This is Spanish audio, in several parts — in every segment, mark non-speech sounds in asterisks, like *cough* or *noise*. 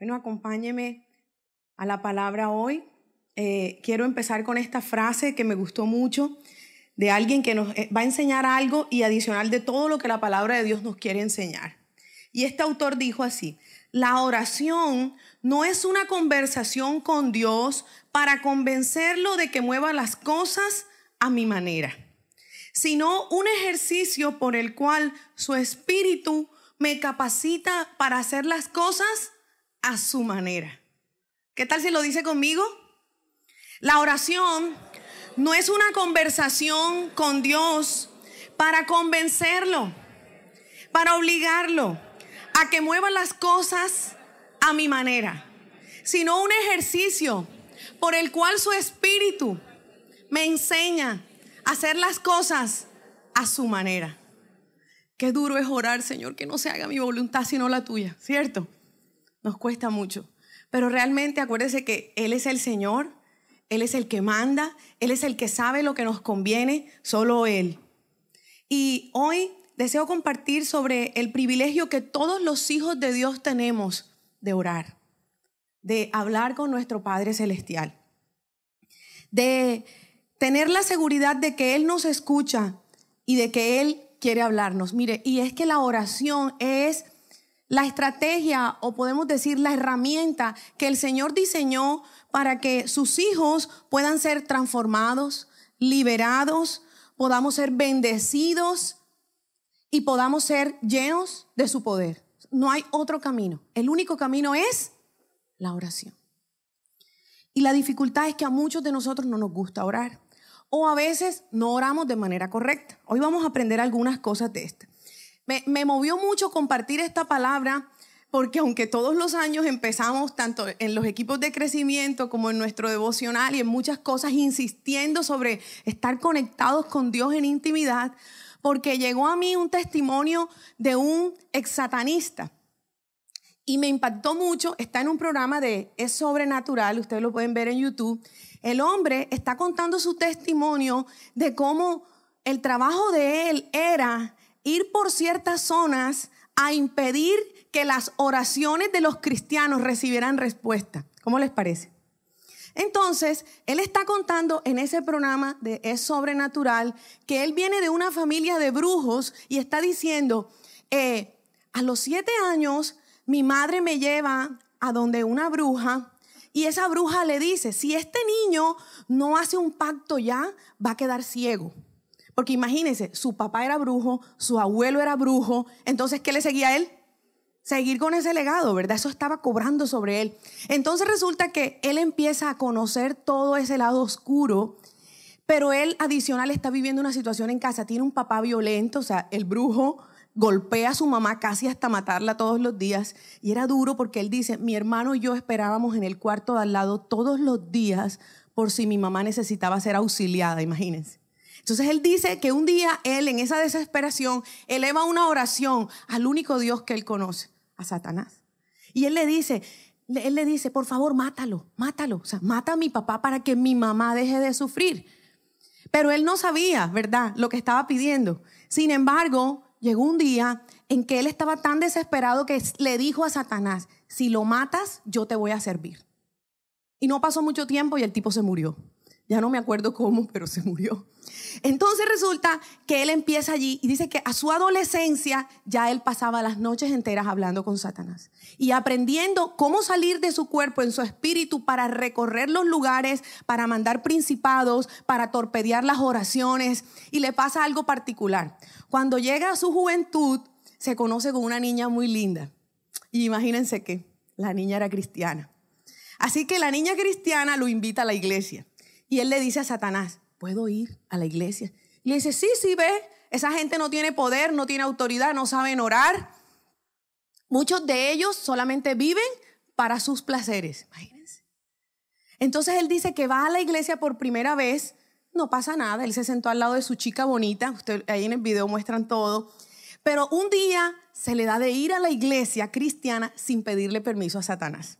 Bueno, acompáñeme a la palabra hoy. Eh, quiero empezar con esta frase que me gustó mucho de alguien que nos eh, va a enseñar algo y adicional de todo lo que la palabra de Dios nos quiere enseñar. Y este autor dijo así, la oración no es una conversación con Dios para convencerlo de que mueva las cosas a mi manera, sino un ejercicio por el cual su espíritu me capacita para hacer las cosas a su manera. ¿Qué tal si lo dice conmigo? La oración no es una conversación con Dios para convencerlo, para obligarlo a que mueva las cosas a mi manera, sino un ejercicio por el cual su espíritu me enseña a hacer las cosas a su manera. Qué duro es orar, Señor, que no se haga mi voluntad sino la tuya, ¿cierto? Nos cuesta mucho. Pero realmente acuérdese que Él es el Señor, Él es el que manda, Él es el que sabe lo que nos conviene, solo Él. Y hoy deseo compartir sobre el privilegio que todos los hijos de Dios tenemos de orar, de hablar con nuestro Padre Celestial, de tener la seguridad de que Él nos escucha y de que Él quiere hablarnos. Mire, y es que la oración es la estrategia o podemos decir la herramienta que el Señor diseñó para que sus hijos puedan ser transformados, liberados, podamos ser bendecidos y podamos ser llenos de su poder. No hay otro camino. El único camino es la oración. Y la dificultad es que a muchos de nosotros no nos gusta orar. O a veces no oramos de manera correcta. Hoy vamos a aprender algunas cosas de esto. Me, movió mucho compartir esta palabra porque aunque todos los años empezamos, tanto en los equipos de crecimiento como en nuestro devocional y en muchas cosas, insistiendo sobre estar conectados con Dios en intimidad, porque llegó a mí un testimonio de un ex satanista. Y me impactó mucho, está en un programa de Es Sobrenatural, ustedes lo pueden ver en YouTube. El hombre está contando su testimonio de cómo el trabajo de él era ir por ciertas zonas a impedir que las oraciones de los cristianos recibieran respuesta. ¿Cómo les parece? Entonces, él está contando en ese programa de Es Sobrenatural que él viene de una familia de brujos y está diciendo, eh, a los siete años mi madre me lleva a donde una bruja y esa bruja le dice, si este niño no hace un pacto ya, va a quedar ciego. Porque imagínense, su papá era brujo, su abuelo era brujo, entonces, ¿qué le seguía a él? Seguir con ese legado, ¿verdad? Eso estaba cobrando sobre él. Entonces resulta que él empieza a conocer todo ese lado oscuro, pero él adicional está viviendo una situación en casa, tiene un papá violento, o sea, el brujo golpea a su mamá casi hasta matarla todos los días. Y era duro porque él dice, mi hermano y yo esperábamos en el cuarto de al lado todos los días por si mi mamá necesitaba ser auxiliada, imagínense. Entonces él dice que un día él en esa desesperación eleva una oración al único Dios que él conoce, a Satanás. Y él le dice, él le dice, por favor, mátalo, mátalo, o sea, mata a mi papá para que mi mamá deje de sufrir. Pero él no sabía, ¿verdad?, lo que estaba pidiendo. Sin embargo, llegó un día en que él estaba tan desesperado que le dijo a Satanás, si lo matas, yo te voy a servir. Y no pasó mucho tiempo y el tipo se murió. Ya no me acuerdo cómo, pero se murió. Entonces resulta que él empieza allí y dice que a su adolescencia ya él pasaba las noches enteras hablando con Satanás y aprendiendo cómo salir de su cuerpo en su espíritu para recorrer los lugares, para mandar principados, para torpedear las oraciones. Y le pasa algo particular. Cuando llega a su juventud, se conoce con una niña muy linda. Y imagínense que la niña era cristiana. Así que la niña cristiana lo invita a la iglesia. Y él le dice a Satanás, ¿puedo ir a la iglesia? Y le dice, sí, sí, ve, esa gente no tiene poder, no tiene autoridad, no saben orar. Muchos de ellos solamente viven para sus placeres, imagínense. Entonces él dice que va a la iglesia por primera vez, no pasa nada, él se sentó al lado de su chica bonita, usted, ahí en el video muestran todo, pero un día se le da de ir a la iglesia cristiana sin pedirle permiso a Satanás.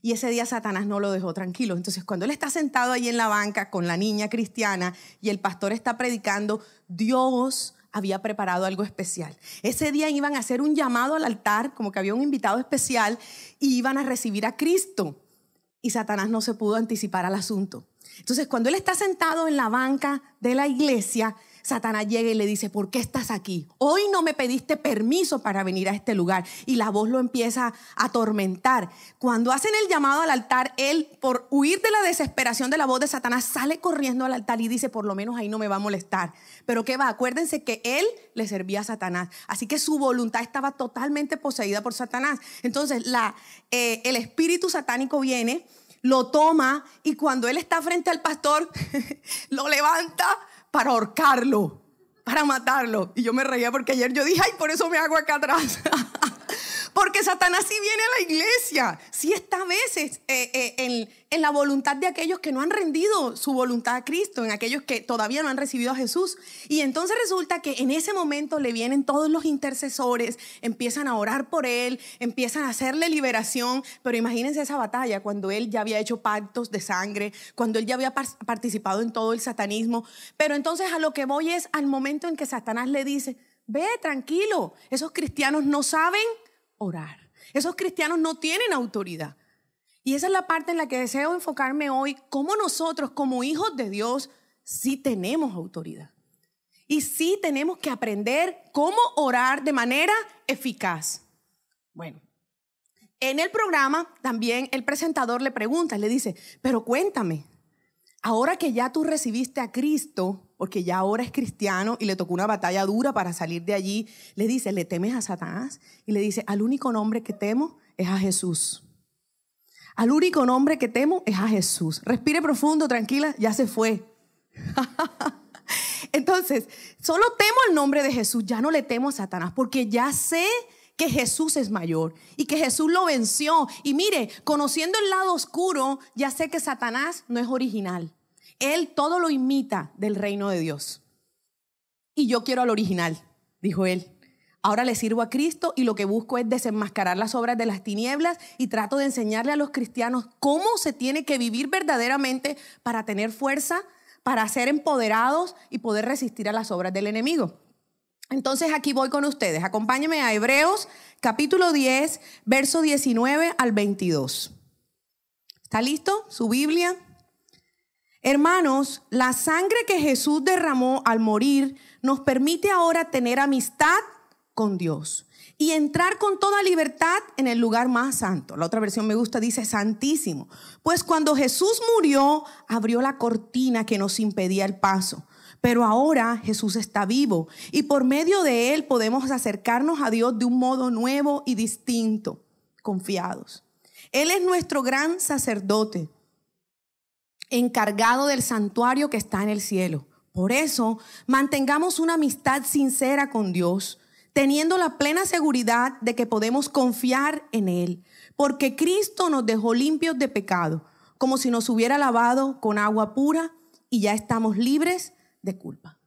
Y ese día Satanás no lo dejó tranquilo. Entonces, cuando él está sentado ahí en la banca con la niña cristiana y el pastor está predicando, Dios había preparado algo especial. Ese día iban a hacer un llamado al altar, como que había un invitado especial, y iban a recibir a Cristo. Y Satanás no se pudo anticipar al asunto. Entonces, cuando él está sentado en la banca de la iglesia, Satanás llega y le dice, ¿por qué estás aquí? Hoy no me pediste permiso para venir a este lugar. Y la voz lo empieza a atormentar. Cuando hacen el llamado al altar, él, por huir de la desesperación de la voz de Satanás, sale corriendo al altar y dice, por lo menos ahí no me va a molestar. Pero ¿qué va? Acuérdense que él le servía a Satanás. Así que su voluntad estaba totalmente poseída por Satanás. Entonces, la, eh, el espíritu satánico viene lo toma y cuando él está frente al pastor, *laughs* lo levanta para ahorcarlo, para matarlo. Y yo me reía porque ayer yo dije, ay, por eso me hago acá atrás. *laughs* porque Satanás sí viene a la iglesia, sí está a veces eh, eh, en, en la voluntad de aquellos que no han rendido su voluntad a Cristo, en aquellos que todavía no han recibido a Jesús. Y entonces resulta que en ese momento le vienen todos los intercesores, empiezan a orar por él, empiezan a hacerle liberación, pero imagínense esa batalla cuando él ya había hecho pactos de sangre, cuando él ya había participado en todo el satanismo. Pero entonces a lo que voy es al momento en que Satanás le dice, ve tranquilo, esos cristianos no saben orar, esos cristianos no tienen autoridad. Y esa es la parte en la que deseo enfocarme hoy, cómo nosotros como hijos de Dios sí tenemos autoridad. Y sí tenemos que aprender cómo orar de manera eficaz. Bueno, en el programa también el presentador le pregunta, le dice, pero cuéntame, ahora que ya tú recibiste a Cristo, porque ya ahora es cristiano y le tocó una batalla dura para salir de allí, le dice, ¿le temes a Satanás? Y le dice, al único nombre que temo es a Jesús. Al único nombre que temo es a Jesús. Respire profundo, tranquila, ya se fue. *laughs* Entonces, solo temo el nombre de Jesús, ya no le temo a Satanás, porque ya sé que Jesús es mayor y que Jesús lo venció. Y mire, conociendo el lado oscuro, ya sé que Satanás no es original. Él todo lo imita del reino de Dios. Y yo quiero al original, dijo él. Ahora le sirvo a Cristo y lo que busco es desenmascarar las obras de las tinieblas y trato de enseñarle a los cristianos cómo se tiene que vivir verdaderamente para tener fuerza, para ser empoderados y poder resistir a las obras del enemigo. Entonces aquí voy con ustedes. Acompáñenme a Hebreos capítulo 10, verso 19 al 22. ¿Está listo? Su Biblia. Hermanos, la sangre que Jesús derramó al morir nos permite ahora tener amistad con Dios y entrar con toda libertad en el lugar más santo. La otra versión me gusta, dice santísimo. Pues cuando Jesús murió, abrió la cortina que nos impedía el paso. Pero ahora Jesús está vivo y por medio de él podemos acercarnos a Dios de un modo nuevo y distinto, confiados. Él es nuestro gran sacerdote, encargado del santuario que está en el cielo. Por eso, mantengamos una amistad sincera con Dios teniendo la plena seguridad de que podemos confiar en Él, porque Cristo nos dejó limpios de pecado, como si nos hubiera lavado con agua pura y ya estamos libres de culpa.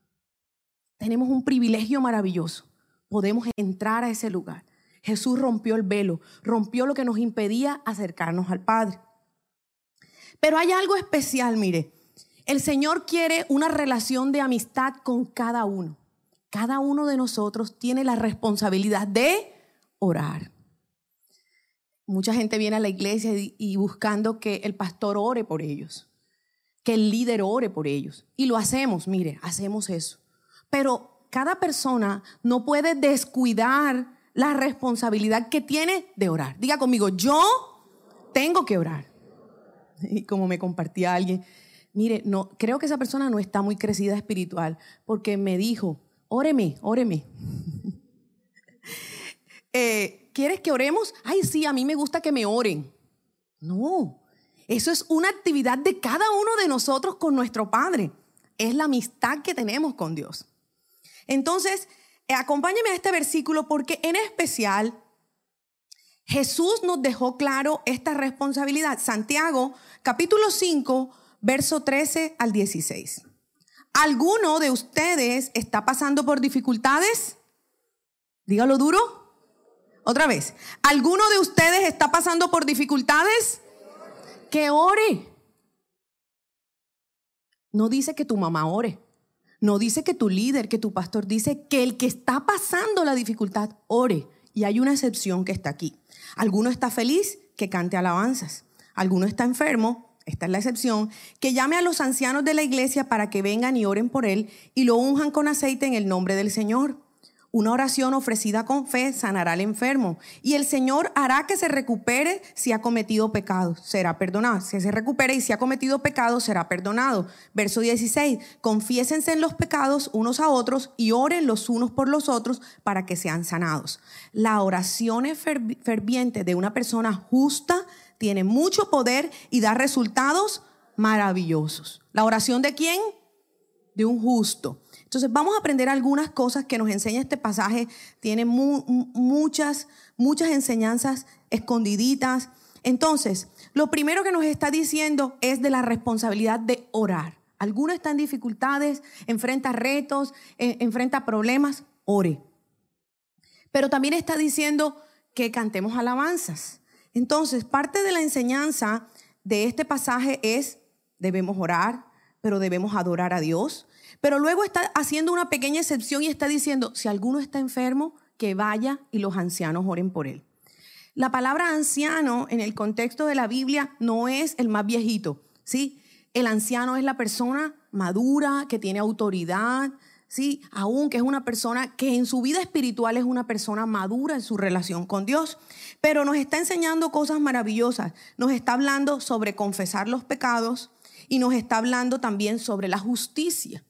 Tenemos un privilegio maravilloso. Podemos entrar a ese lugar. Jesús rompió el velo, rompió lo que nos impedía acercarnos al Padre. Pero hay algo especial, mire. El Señor quiere una relación de amistad con cada uno cada uno de nosotros tiene la responsabilidad de orar. Mucha gente viene a la iglesia y, buscando que el pastor ore por ellos, que el líder ore por ellos. Y lo hacemos, mire, hacemos eso. Pero cada persona no puede descuidar la responsabilidad que tiene de orar. Diga conmigo, yo tengo que orar. *laughs* Y como me compartía alguien, mire, no, creo que esa persona no está muy crecida espiritual porque me dijo, óreme, óreme. *laughs* Eh, ¿Quieres que oremos? Ay, sí, a mí me gusta que me oren. No, eso es una actividad de cada uno de nosotros con nuestro Padre. Es la amistad que tenemos con Dios. Entonces, eh, acompáñeme a este versículo porque en especial Jesús nos dejó claro esta responsabilidad. Santiago, capítulo 5, verso 13 al 16. ¿Alguno de ustedes está pasando por dificultades? Dígalo duro. Otra vez. ¿Alguno de ustedes está pasando por dificultades? Que ore. No dice que tu mamá ore. No dice que tu líder, que tu pastor, dice que el que está pasando la dificultad ore. Y hay una excepción que está aquí. Alguno está feliz, que cante alabanzas. Alguno está enfermo, esta es la excepción, que llame a los ancianos de la iglesia para que vengan y oren por él y lo unjan con aceite en el nombre del Señor. Una oración ofrecida con fe sanará al enfermo y el Señor hará que se recupere si ha cometido pecado, será perdonado. Si se recupere y si ha cometido pecado, será perdonado. Verso 16, confiésense en los pecados unos a otros y oren los unos por los otros para que sean sanados. La oración ferviente de una persona justa tiene mucho poder y da resultados maravillosos. ¿La oración de quién? De un justo. Entonces vamos a aprender algunas cosas que nos enseña este pasaje. Tiene muchas, muchas enseñanzas escondiditas. Entonces, lo primero que nos está diciendo es de la responsabilidad de orar. Alguno está en dificultades, enfrenta retos, enfrenta problemas, ore. Pero también está diciendo que cantemos alabanzas. Entonces, parte de la enseñanza de este pasaje es, debemos orar, pero debemos adorar a Dios, pero luego está haciendo una pequeña excepción y está diciendo, si alguno está enfermo, que vaya y los ancianos oren por él. La palabra anciano en el contexto de la Biblia no es el más viejito, ¿sí? El anciano es la persona madura, que tiene autoridad, ¿sí? Aún que es una persona que en su vida espiritual es una persona madura en su relación con Dios. Pero nos está enseñando cosas maravillosas. Nos está hablando sobre confesar los pecados y nos está hablando también sobre la justicia.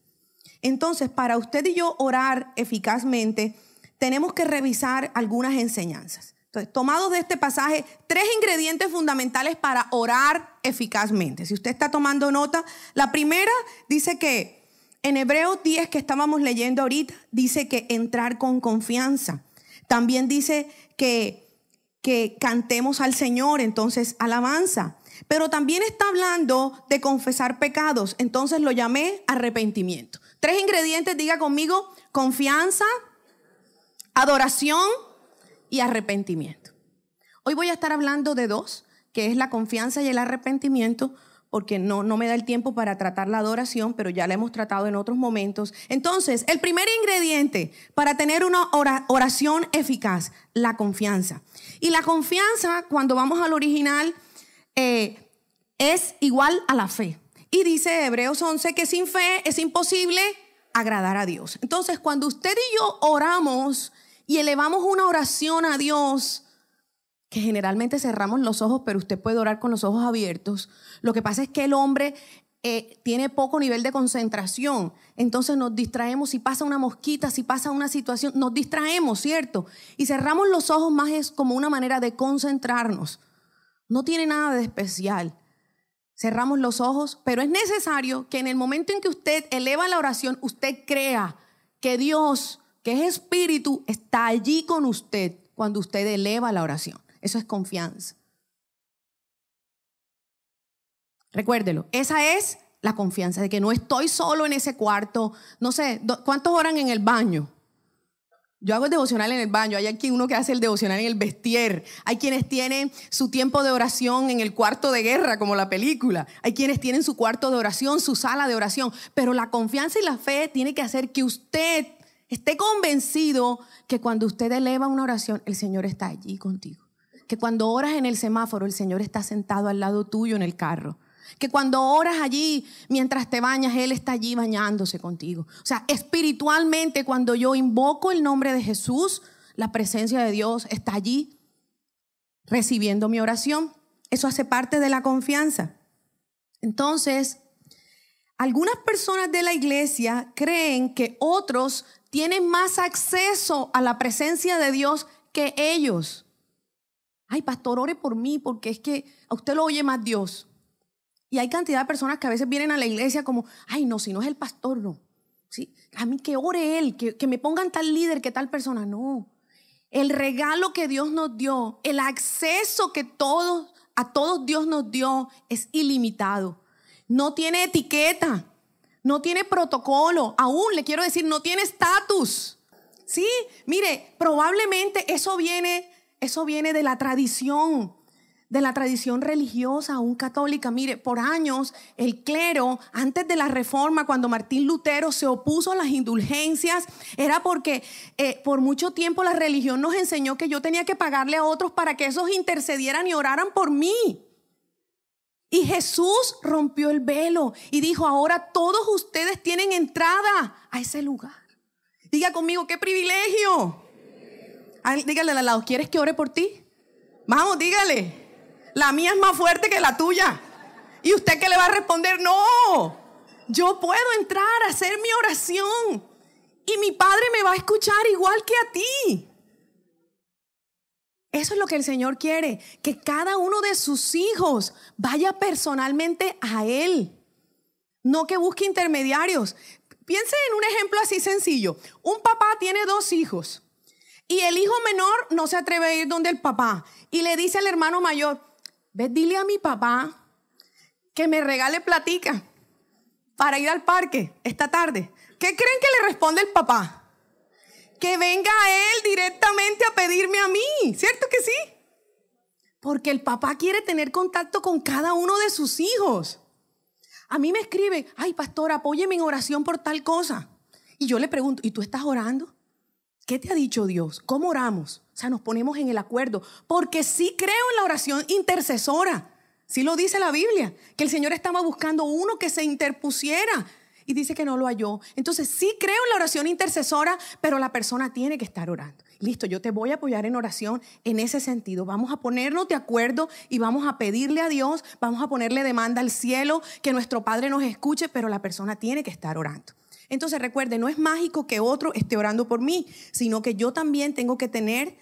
Entonces, para usted y yo orar eficazmente, tenemos que revisar algunas enseñanzas. Entonces, tomados de este pasaje, tres ingredientes fundamentales para orar eficazmente. Si usted está tomando nota, la primera dice que en Hebreos 10 que estábamos leyendo ahorita, dice que entrar con confianza. También dice que, que cantemos al Señor, entonces alabanza. Pero también está hablando de confesar pecados, entonces lo llamé arrepentimiento. Tres ingredientes, diga conmigo, confianza, adoración y arrepentimiento. Hoy voy a estar hablando de dos, que es la confianza y el arrepentimiento, porque no, no me da el tiempo para tratar la adoración, pero ya la hemos tratado en otros momentos. Entonces, el primer ingrediente para tener una oración eficaz, la confianza. Y la confianza, cuando vamos al original, eh, es igual a la fe. Y dice Hebreos 11 que sin fe es imposible agradar a Dios. Entonces, cuando usted y yo oramos y elevamos una oración a Dios, que generalmente cerramos los ojos, pero usted puede orar con los ojos abiertos, lo que pasa es que el hombre eh, tiene poco nivel de concentración. Entonces nos distraemos, si pasa una mosquita, si pasa una situación, nos distraemos, ¿cierto? Y cerramos los ojos más es como una manera de concentrarnos. No tiene nada de especial cerramos los ojos, pero es necesario que en el momento en que usted eleva la oración, usted crea que Dios, que es espíritu, está allí con usted cuando usted eleva la oración. Eso es confianza. Recuérdelo, esa es la confianza de que no estoy solo en ese cuarto. No sé, ¿cuántos oran en el baño? Yo hago el devocional en el baño, hay aquí uno que hace el devocional en el vestier, hay quienes tienen su tiempo de oración en el cuarto de guerra, como la película, hay quienes tienen su cuarto de oración, su sala de oración, pero la confianza y la fe tiene que hacer que usted esté convencido que cuando usted eleva una oración, el Señor está allí contigo, que cuando oras en el semáforo, el Señor está sentado al lado tuyo en el carro que cuando oras allí, mientras te bañas, Él está allí bañándose contigo. O sea, espiritualmente, cuando yo invoco el nombre de Jesús, la presencia de Dios está allí recibiendo mi oración. Eso hace parte de la confianza. Entonces, algunas personas de la iglesia creen que otros tienen más acceso a la presencia de Dios que ellos. Ay, pastor, ore por mí porque es que a usted lo oye más Dios. Y hay cantidad de personas que a veces vienen a la iglesia como, ay, no, si no es el pastor, no. ¿Sí? A mí que ore él, que, que me pongan tal líder, que tal persona. No. El regalo que Dios nos dio, el acceso que todos, a todos Dios nos dio es ilimitado. No tiene etiqueta, no tiene protocolo, aún le quiero decir, no tiene estatus. Sí, mire, probablemente eso viene, eso viene de la tradición de la tradición religiosa, aún católica. Mire, por años el clero, antes de la reforma, cuando Martín Lutero se opuso a las indulgencias, era porque eh, por mucho tiempo la religión nos enseñó que yo tenía que pagarle a otros para que esos intercedieran y oraran por mí. Y Jesús rompió el velo y dijo, ahora todos ustedes tienen entrada a ese lugar. Diga conmigo, qué privilegio. Dígale al lado, ¿quieres que ore por ti? Vamos, dígale. La mía es más fuerte que la tuya. ¿Y usted qué le va a responder? No, yo puedo entrar a hacer mi oración y mi Padre me va a escuchar igual que a ti. Eso es lo que el Señor quiere, que cada uno de sus hijos vaya personalmente a Él, no que busque intermediarios. Piense en un ejemplo así sencillo. Un papá tiene dos hijos y el hijo menor no se atreve a ir donde el papá y le dice al hermano mayor, ve, dile a mi papá que me regale platica para ir al parque esta tarde. ¿Qué creen que le responde el papá? Que venga él directamente a pedirme a mí, ¿cierto que sí? Porque el papá quiere tener contacto con cada uno de sus hijos. A mí me escribe, ay pastor, apóyeme en oración por tal cosa. Y yo le pregunto, ¿y tú estás orando? ¿Qué te ha dicho Dios? ¿Cómo oramos? O sea, nos ponemos en el acuerdo. Porque sí creo en la oración intercesora. Sí lo dice la Biblia, que el Señor estaba buscando uno que se interpusiera y dice que no lo halló. Entonces sí creo en la oración intercesora, pero la persona tiene que estar orando. Listo, yo te voy a apoyar en oración en ese sentido. Vamos a ponernos de acuerdo y vamos a pedirle a Dios, vamos a ponerle demanda al cielo, que nuestro Padre nos escuche, pero la persona tiene que estar orando. Entonces recuerde, no es mágico que otro esté orando por mí, sino que yo también tengo que tener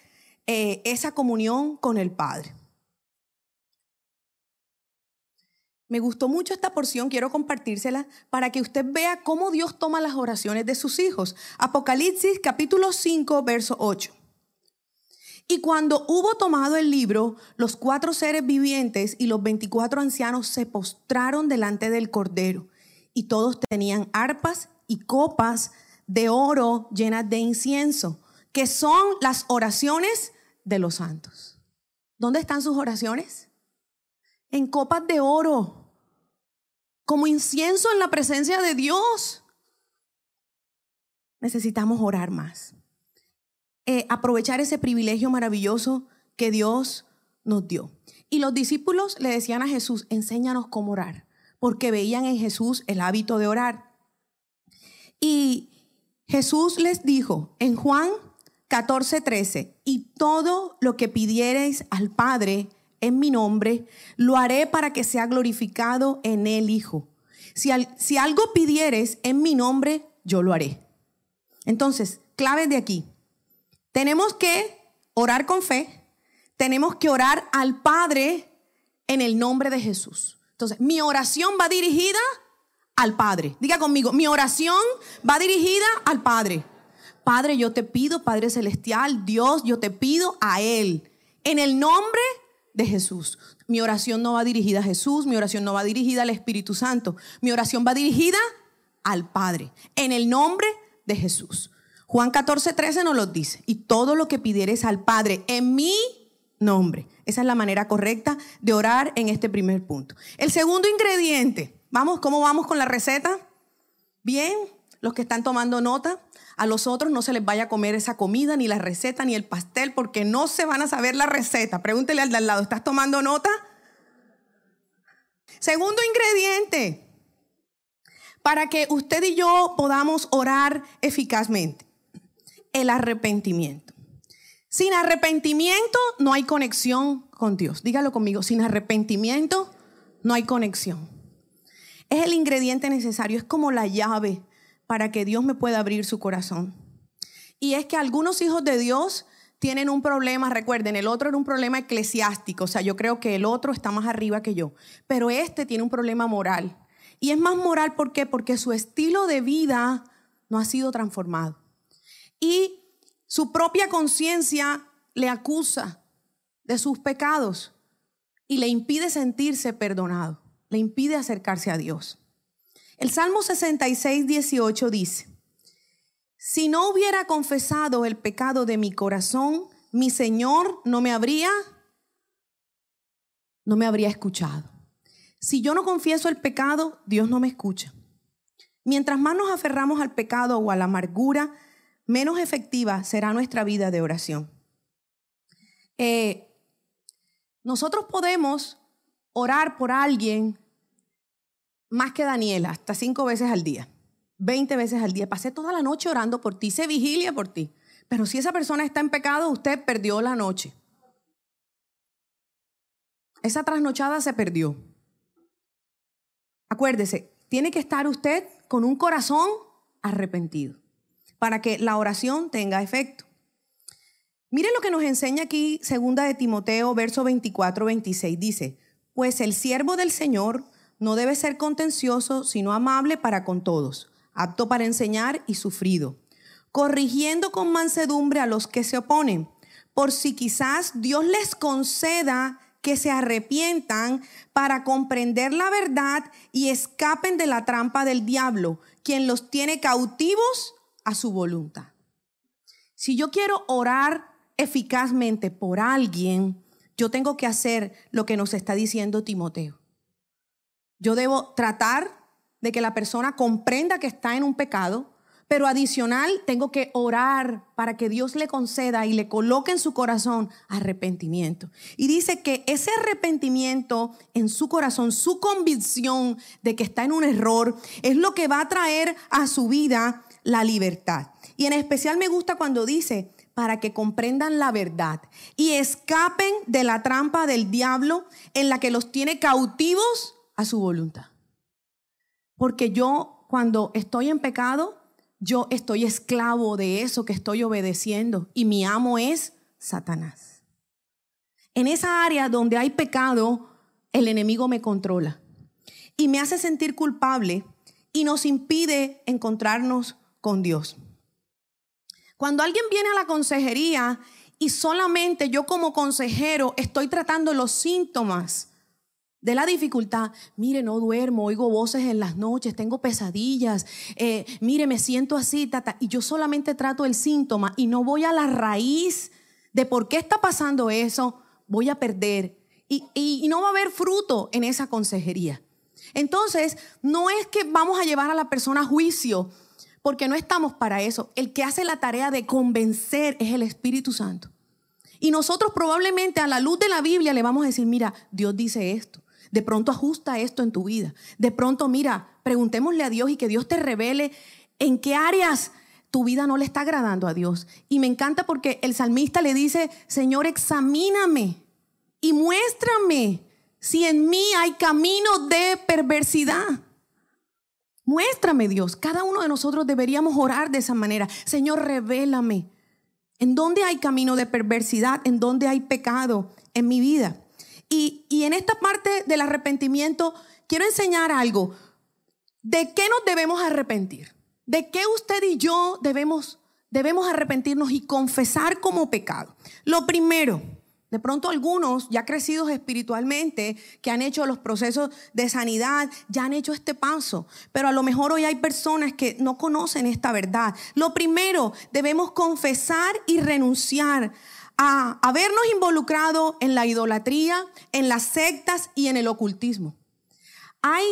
eh, esa comunión con el Padre. Me gustó mucho esta porción, quiero compartírsela para que usted vea cómo Dios toma las oraciones de sus hijos. Apocalipsis capítulo 5, verso 8. Y cuando hubo tomado el libro, los cuatro seres vivientes y los veinticuatro ancianos se postraron delante del Cordero, y todos tenían arpas y copas de oro llenas de incienso, que son las oraciones de los santos. ¿Dónde están sus oraciones? En copas de oro, como incienso en la presencia de Dios. Necesitamos orar más. Eh, aprovechar ese privilegio maravilloso que Dios nos dio. Y los discípulos le decían a Jesús, enséñanos cómo orar, porque veían en Jesús el hábito de orar. Y Jesús les dijo en Juan 14, 13, y todo lo que pidiereis al Padre en mi nombre, lo haré para que sea glorificado en el Hijo. Si, si algo pidieres en mi nombre, yo lo haré. Entonces, clave de aquí. Tenemos que orar con fe, tenemos que orar al Padre en el nombre de Jesús. Entonces, mi oración va dirigida al Padre. Diga conmigo, mi oración va dirigida al Padre. Padre, yo te pido, Padre Celestial, Dios, yo te pido a Él. En el nombre de Jesús. Mi oración no va dirigida a Jesús, mi oración no va dirigida al Espíritu Santo. Mi oración va dirigida al Padre. En el nombre de Jesús. Juan 14, 13 nos lo dice. Y todo lo que pidieres al Padre en mi nombre. Esa es la manera correcta de orar en este primer punto. El segundo ingrediente Vamos, ¿cómo vamos con la receta? Bien, los que están tomando nota, a los otros no se les vaya a comer esa comida, ni la receta, ni el pastel, porque no se van a saber la receta. Pregúntele al de al lado, ¿estás tomando nota? Segundo ingrediente, para que usted y yo podamos orar eficazmente, el arrepentimiento. Sin arrepentimiento no hay conexión con Dios. Dígalo conmigo, sin arrepentimiento no hay conexión. Es el ingrediente necesario, es como la llave para que Dios me pueda abrir su corazón. Y es que algunos hijos de Dios tienen un problema, recuerden, el otro era un problema eclesiástico, o sea, yo creo que el otro está más arriba que yo, pero este tiene un problema moral. Y es más moral ¿por qué? Porque su estilo de vida no ha sido transformado. Y su propia conciencia le acusa de sus pecados y le impide sentirse perdonado le impide acercarse a Dios. El Salmo 66, 18 dice, si no hubiera confesado el pecado de mi corazón, mi Señor no me habría no me habría escuchado. Si yo no confieso el pecado, Dios no me escucha. Mientras más nos aferramos al pecado o a la amargura, menos efectiva será nuestra vida de oración. Eh, nosotros podemos orar por alguien más que Daniela, hasta cinco veces al día, veinte veces al día. Pasé toda la noche orando por ti, se vigilia por ti. Pero si esa persona está en pecado, usted perdió la noche. Esa trasnochada se perdió. Acuérdese, tiene que estar usted con un corazón arrepentido para que la oración tenga efecto. Mire lo que nos enseña aquí segunda de Timoteo, verso 24, 26. Dice, pues el siervo del Señor no debe ser contencioso, sino amable para con todos, apto para enseñar y sufrido, corrigiendo con mansedumbre a los que se oponen, por si quizás Dios les conceda que se arrepientan para comprender la verdad y escapen de la trampa del diablo, quien los tiene cautivos a su voluntad. Si yo quiero orar eficazmente por alguien, yo tengo que hacer lo que nos está diciendo Timoteo. Yo debo tratar de que la persona comprenda que está en un pecado, pero adicional, tengo que orar para que Dios le conceda y le coloque en su corazón arrepentimiento. Y dice que ese arrepentimiento en su corazón, su convicción de que está en un error, es lo que va a traer a su vida la libertad. Y en especial me gusta cuando dice, para que comprendan la verdad y escapen de la trampa del diablo en la que los tiene cautivos a su voluntad. Porque yo cuando estoy en pecado, yo estoy esclavo de eso que estoy obedeciendo y mi amo es Satanás. En esa área donde hay pecado, el enemigo me controla y me hace sentir culpable y nos impide encontrarnos con Dios. Cuando alguien viene a la consejería y solamente yo como consejero estoy tratando los síntomas de la dificultad, mire, no duermo, oigo voces en las noches, tengo pesadillas, eh, mire, me siento así, tata, y yo solamente trato el síntoma y no voy a la raíz de por qué está pasando eso, voy a perder. Y, y no va a haber fruto en esa consejería. Entonces, no es que vamos a llevar a la persona a juicio, porque no estamos para eso. El que hace la tarea de convencer es el Espíritu Santo. Y nosotros probablemente a la luz de la Biblia le vamos a decir, mira, Dios dice esto. De pronto ajusta esto en tu vida. De pronto, mira, preguntémosle a Dios y que Dios te revele en qué áreas tu vida no le está agradando a Dios. Y me encanta porque el salmista le dice, Señor, examíname y muéstrame si en mí hay camino de perversidad. Muéstrame, Dios. Cada uno de nosotros deberíamos orar de esa manera. Señor, revélame. ¿En dónde hay camino de perversidad? ¿En dónde hay pecado en mi vida? Y, en esta parte del arrepentimiento quiero enseñar algo. ¿De qué nos debemos arrepentir? ¿De qué usted y yo debemos, debemos arrepentirnos y confesar como pecado? Lo primero, de pronto algunos ya crecidos espiritualmente, que han hecho los procesos de sanidad, ya han hecho este paso, pero a lo mejor hoy hay personas que no conocen esta verdad. Lo primero, debemos confesar y renunciar a habernos involucrado en la idolatría, en las sectas y en el ocultismo. Hay,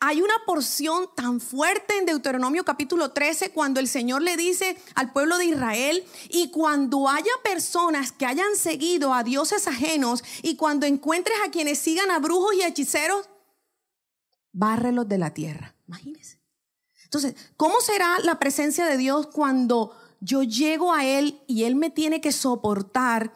hay una porción tan fuerte en Deuteronomio capítulo 13 cuando el Señor le dice al pueblo de Israel y cuando haya personas que hayan seguido a dioses ajenos y cuando encuentres a quienes sigan a brujos y hechiceros, bárrelos de la tierra. Imagínense. Entonces, ¿cómo será la presencia de Dios cuando yo llego a Él y Él me tiene que soportar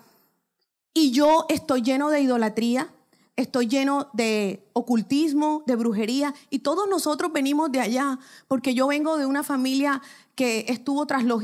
y yo estoy lleno de idolatría, estoy lleno de ocultismo, de brujería y todos nosotros venimos de allá porque yo vengo de una familia que estuvo tras los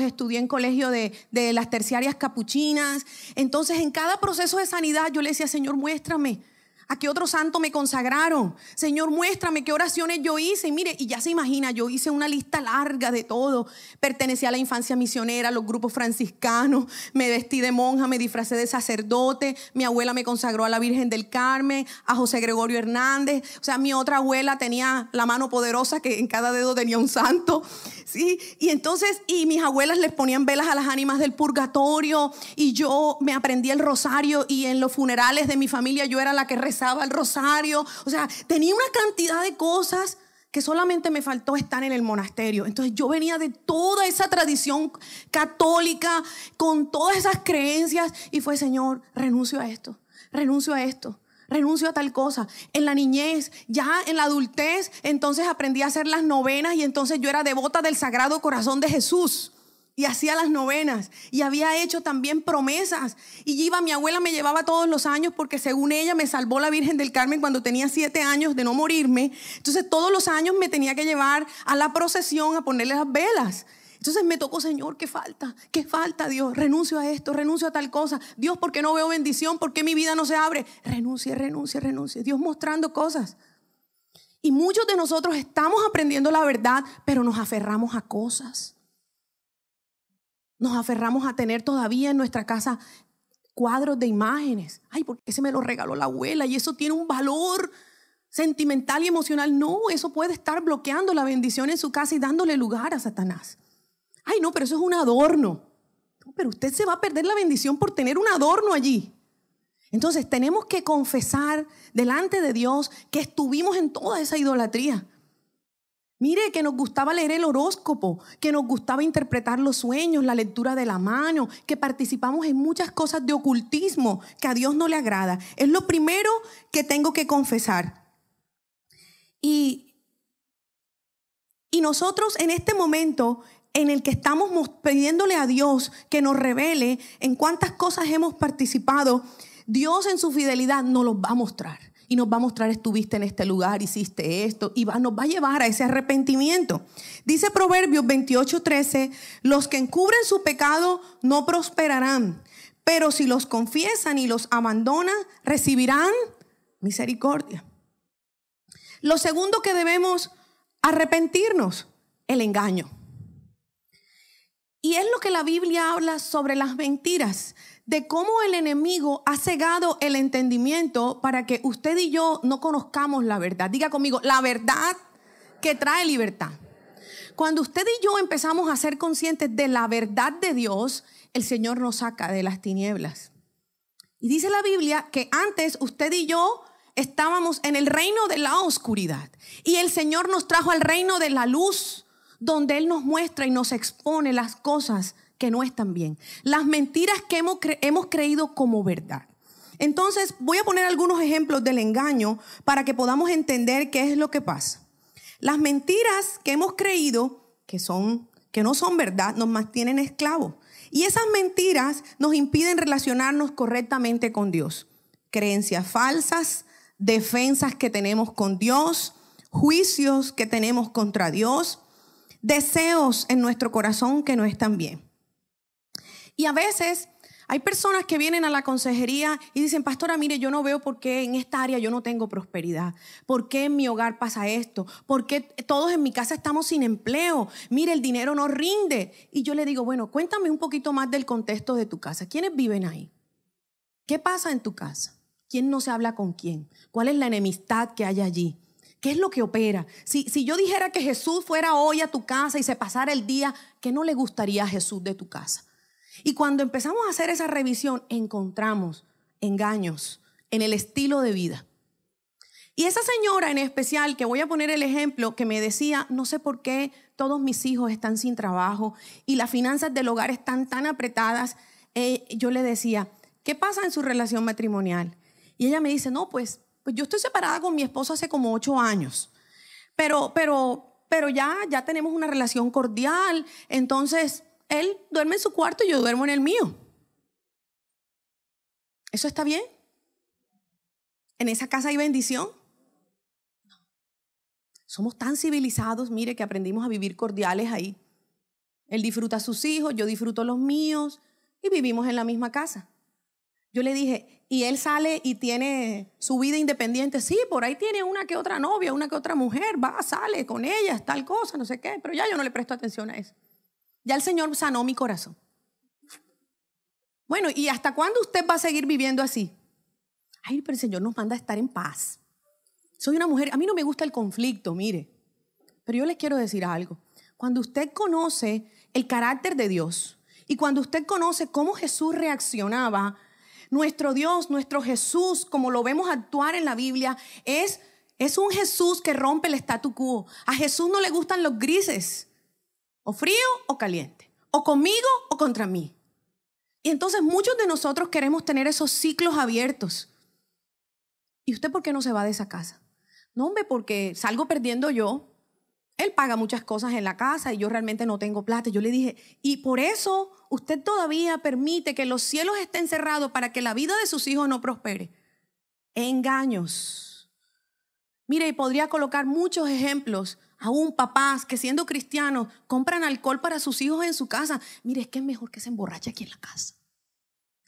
estudié en colegio de, de las terciarias capuchinas. Entonces en cada proceso de sanidad yo le decía, Señor, muéstrame ¿A qué otro santo me consagraron? Señor, muéstrame qué oraciones yo hice. Y mire, y ya se imagina, yo hice una lista larga de todo. Pertenecía a la infancia misionera, a los grupos franciscanos, me vestí de monja, me disfracé de sacerdote, mi abuela me consagró a la Virgen del Carmen, a José Gregorio Hernández. O sea, mi otra abuela tenía la mano poderosa que en cada dedo tenía un santo. ¿sí? Y entonces, y mis abuelas les ponían velas a las ánimas del purgatorio y yo me aprendí el rosario y en los funerales de mi familia yo era la que rezaba el rosario. O sea, tenía una cantidad de cosas que solamente me faltó estar en el monasterio. Entonces yo venía de toda esa tradición católica, con todas esas creencias, y fue, Señor, renuncio a esto, renuncio a esto, renuncio a tal cosa. En la niñez, ya en la adultez, entonces aprendí a hacer las novenas y entonces yo era devota del Sagrado Corazón de Jesús. Y hacía las novenas y había hecho también promesas. Y iba, mi abuela me llevaba todos los años porque según ella me salvó la Virgen del Carmen cuando tenía siete años de no morirme. Entonces todos los años me tenía que llevar a la procesión a ponerle las velas. Entonces me tocó, Señor, ¿qué falta? ¿Qué falta, Dios? Renuncio a esto, renuncio a tal cosa. Dios, ¿por qué no veo bendición? ¿Por qué mi vida no se abre? Renuncie, renuncie, renuncie. Dios mostrando cosas. Y muchos de nosotros estamos aprendiendo la verdad, pero nos aferramos a cosas. Nos aferramos a tener todavía en nuestra casa cuadros de imágenes. Ay, porque se me lo regaló la abuela y eso tiene un valor sentimental y emocional. No, eso puede estar bloqueando la bendición en su casa y dándole lugar a Satanás. Ay, no, pero eso es un adorno. pero usted se va a perder la bendición por tener un adorno allí. Entonces tenemos que confesar delante de Dios que estuvimos en toda esa idolatría. Mire que nos gustaba leer el horóscopo, que nos gustaba interpretar los sueños, la lectura de la mano, que participamos en muchas cosas de ocultismo que a Dios no le agrada. Es lo primero que tengo que confesar. Y, y nosotros en este momento en el que estamos pidiéndole a Dios que nos revele en cuántas cosas hemos participado, Dios en su fidelidad nos los va a mostrar. Y nos va a mostrar, estuviste en este lugar, hiciste esto, y nos va a llevar a ese arrepentimiento. Dice Proverbios 28:13, los que encubren su pecado no prosperarán, pero si los confiesan y los abandonan, recibirán misericordia. Lo segundo que debemos arrepentirnos, el engaño. Y es lo que la Biblia habla sobre las mentiras, de cómo el enemigo ha cegado el entendimiento para que usted y yo no conozcamos la verdad. Diga conmigo, la verdad que trae libertad. Cuando usted y yo empezamos a ser conscientes de la verdad de Dios, el Señor nos saca de las tinieblas. Y dice la Biblia que antes usted y yo estábamos en el reino de la oscuridad y el Señor nos trajo al reino de la luz donde Él nos muestra y nos expone las cosas que no están bien, las mentiras que hemos, hemos creído como verdad. Entonces, voy a poner algunos ejemplos del engaño para que podamos entender qué es lo que pasa. Las mentiras que hemos creído que son que no son verdad nos mantienen esclavos. Y esas mentiras nos impiden relacionarnos correctamente con Dios. Creencias falsas, defensas que tenemos con Dios, juicios que tenemos contra Dios, deseos en nuestro corazón que no están bien. Y a veces hay personas que vienen a la consejería y dicen, pastora, mire, yo no veo por qué en esta área yo no tengo prosperidad, por qué en mi hogar pasa esto, por qué todos en mi casa estamos sin empleo, mire, el dinero no rinde. Y yo le digo, bueno, cuéntame un poquito más del contexto de tu casa. ¿Quiénes viven ahí? ¿Qué pasa en tu casa? ¿Quién no se habla con quién? ¿Cuál es la enemistad que hay allí? ¿Qué es lo que opera? Si, si yo dijera que Jesús fuera hoy a tu casa y se pasara el día, ¿qué no le gustaría a Jesús de tu casa? Y cuando empezamos a hacer esa revisión, encontramos engaños en el estilo de vida. Y esa señora en especial, que voy a poner el ejemplo, que me decía, no sé por qué todos mis hijos están sin trabajo y las finanzas del hogar están tan apretadas, eh, yo le decía, ¿qué pasa en su relación matrimonial? Y ella me dice, no, pues pues yo estoy separada con mi esposo hace como ocho años, pero, pero, pero ya, ya tenemos una relación cordial, entonces él duerme en su cuarto y yo duermo en el mío. ¿Eso está bien? ¿En esa casa hay bendición? No. Somos tan civilizados, mire, que aprendimos a vivir cordiales ahí. Él disfruta a sus hijos, yo disfruto los míos y vivimos en la misma casa. Yo le dije, y él sale y tiene su vida independiente. Sí, por ahí tiene una que otra novia, una que otra mujer, va, sale con ella, tal cosa, no sé qué, pero ya yo no le presto atención a eso. Ya el Señor sanó mi corazón. Bueno, ¿y hasta cuándo usted va a seguir viviendo así? Ay, pero el Señor nos manda a estar en paz. Soy una mujer, a mí no me gusta el conflicto, mire, pero yo les quiero decir algo. Cuando usted conoce el carácter de Dios y cuando usted conoce cómo Jesús reaccionaba, nuestro Dios, nuestro Jesús, como lo vemos actuar en la Biblia, es, es un Jesús que rompe el statu quo. A Jesús no le gustan los grises, o frío o caliente, o conmigo o contra mí. Y entonces muchos de nosotros queremos tener esos ciclos abiertos. ¿Y usted por qué no se va de esa casa? No, hombre, porque salgo perdiendo yo. Él paga muchas cosas en la casa y yo realmente no tengo plata. Yo le dije, y por eso usted todavía permite que los cielos estén cerrados para que la vida de sus hijos no prospere. Engaños. Mire, y podría colocar muchos ejemplos. Aún papás que siendo cristianos compran alcohol para sus hijos en su casa. Mire, es que es mejor que se emborrache aquí en la casa.